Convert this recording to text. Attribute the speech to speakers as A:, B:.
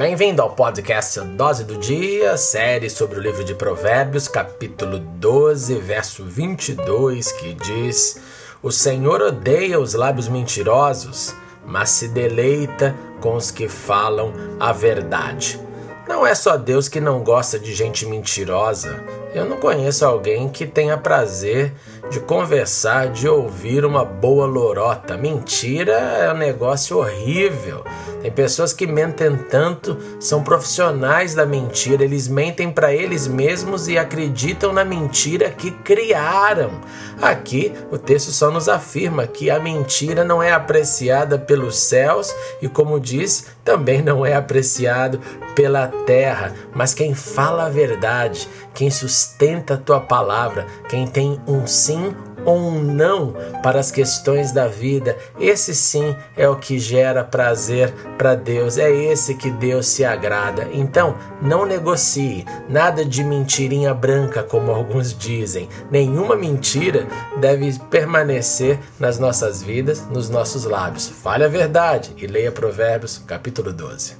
A: Bem-vindo ao podcast Dose do Dia, série sobre o livro de Provérbios, capítulo 12, verso 22, que diz: O Senhor odeia os lábios mentirosos, mas se deleita com os que falam a verdade. Não é só Deus que não gosta de gente mentirosa. Eu não conheço alguém que tenha prazer de conversar, de ouvir uma boa lorota. Mentira é um negócio horrível. Tem pessoas que mentem tanto, são profissionais da mentira, eles mentem para eles mesmos e acreditam na mentira que criaram. Aqui o texto só nos afirma que a mentira não é apreciada pelos céus e, como diz, também não é apreciado pela terra, mas quem fala a verdade, quem sustenta a tua palavra, quem tem um sim ou um não para as questões da vida, esse sim é o que gera prazer para Deus, é esse que Deus se agrada. Então, não negocie nada de mentirinha branca, como alguns dizem. Nenhuma mentira deve permanecer nas nossas vidas, nos nossos lábios. Fale a verdade e leia Provérbios, capítulo 12.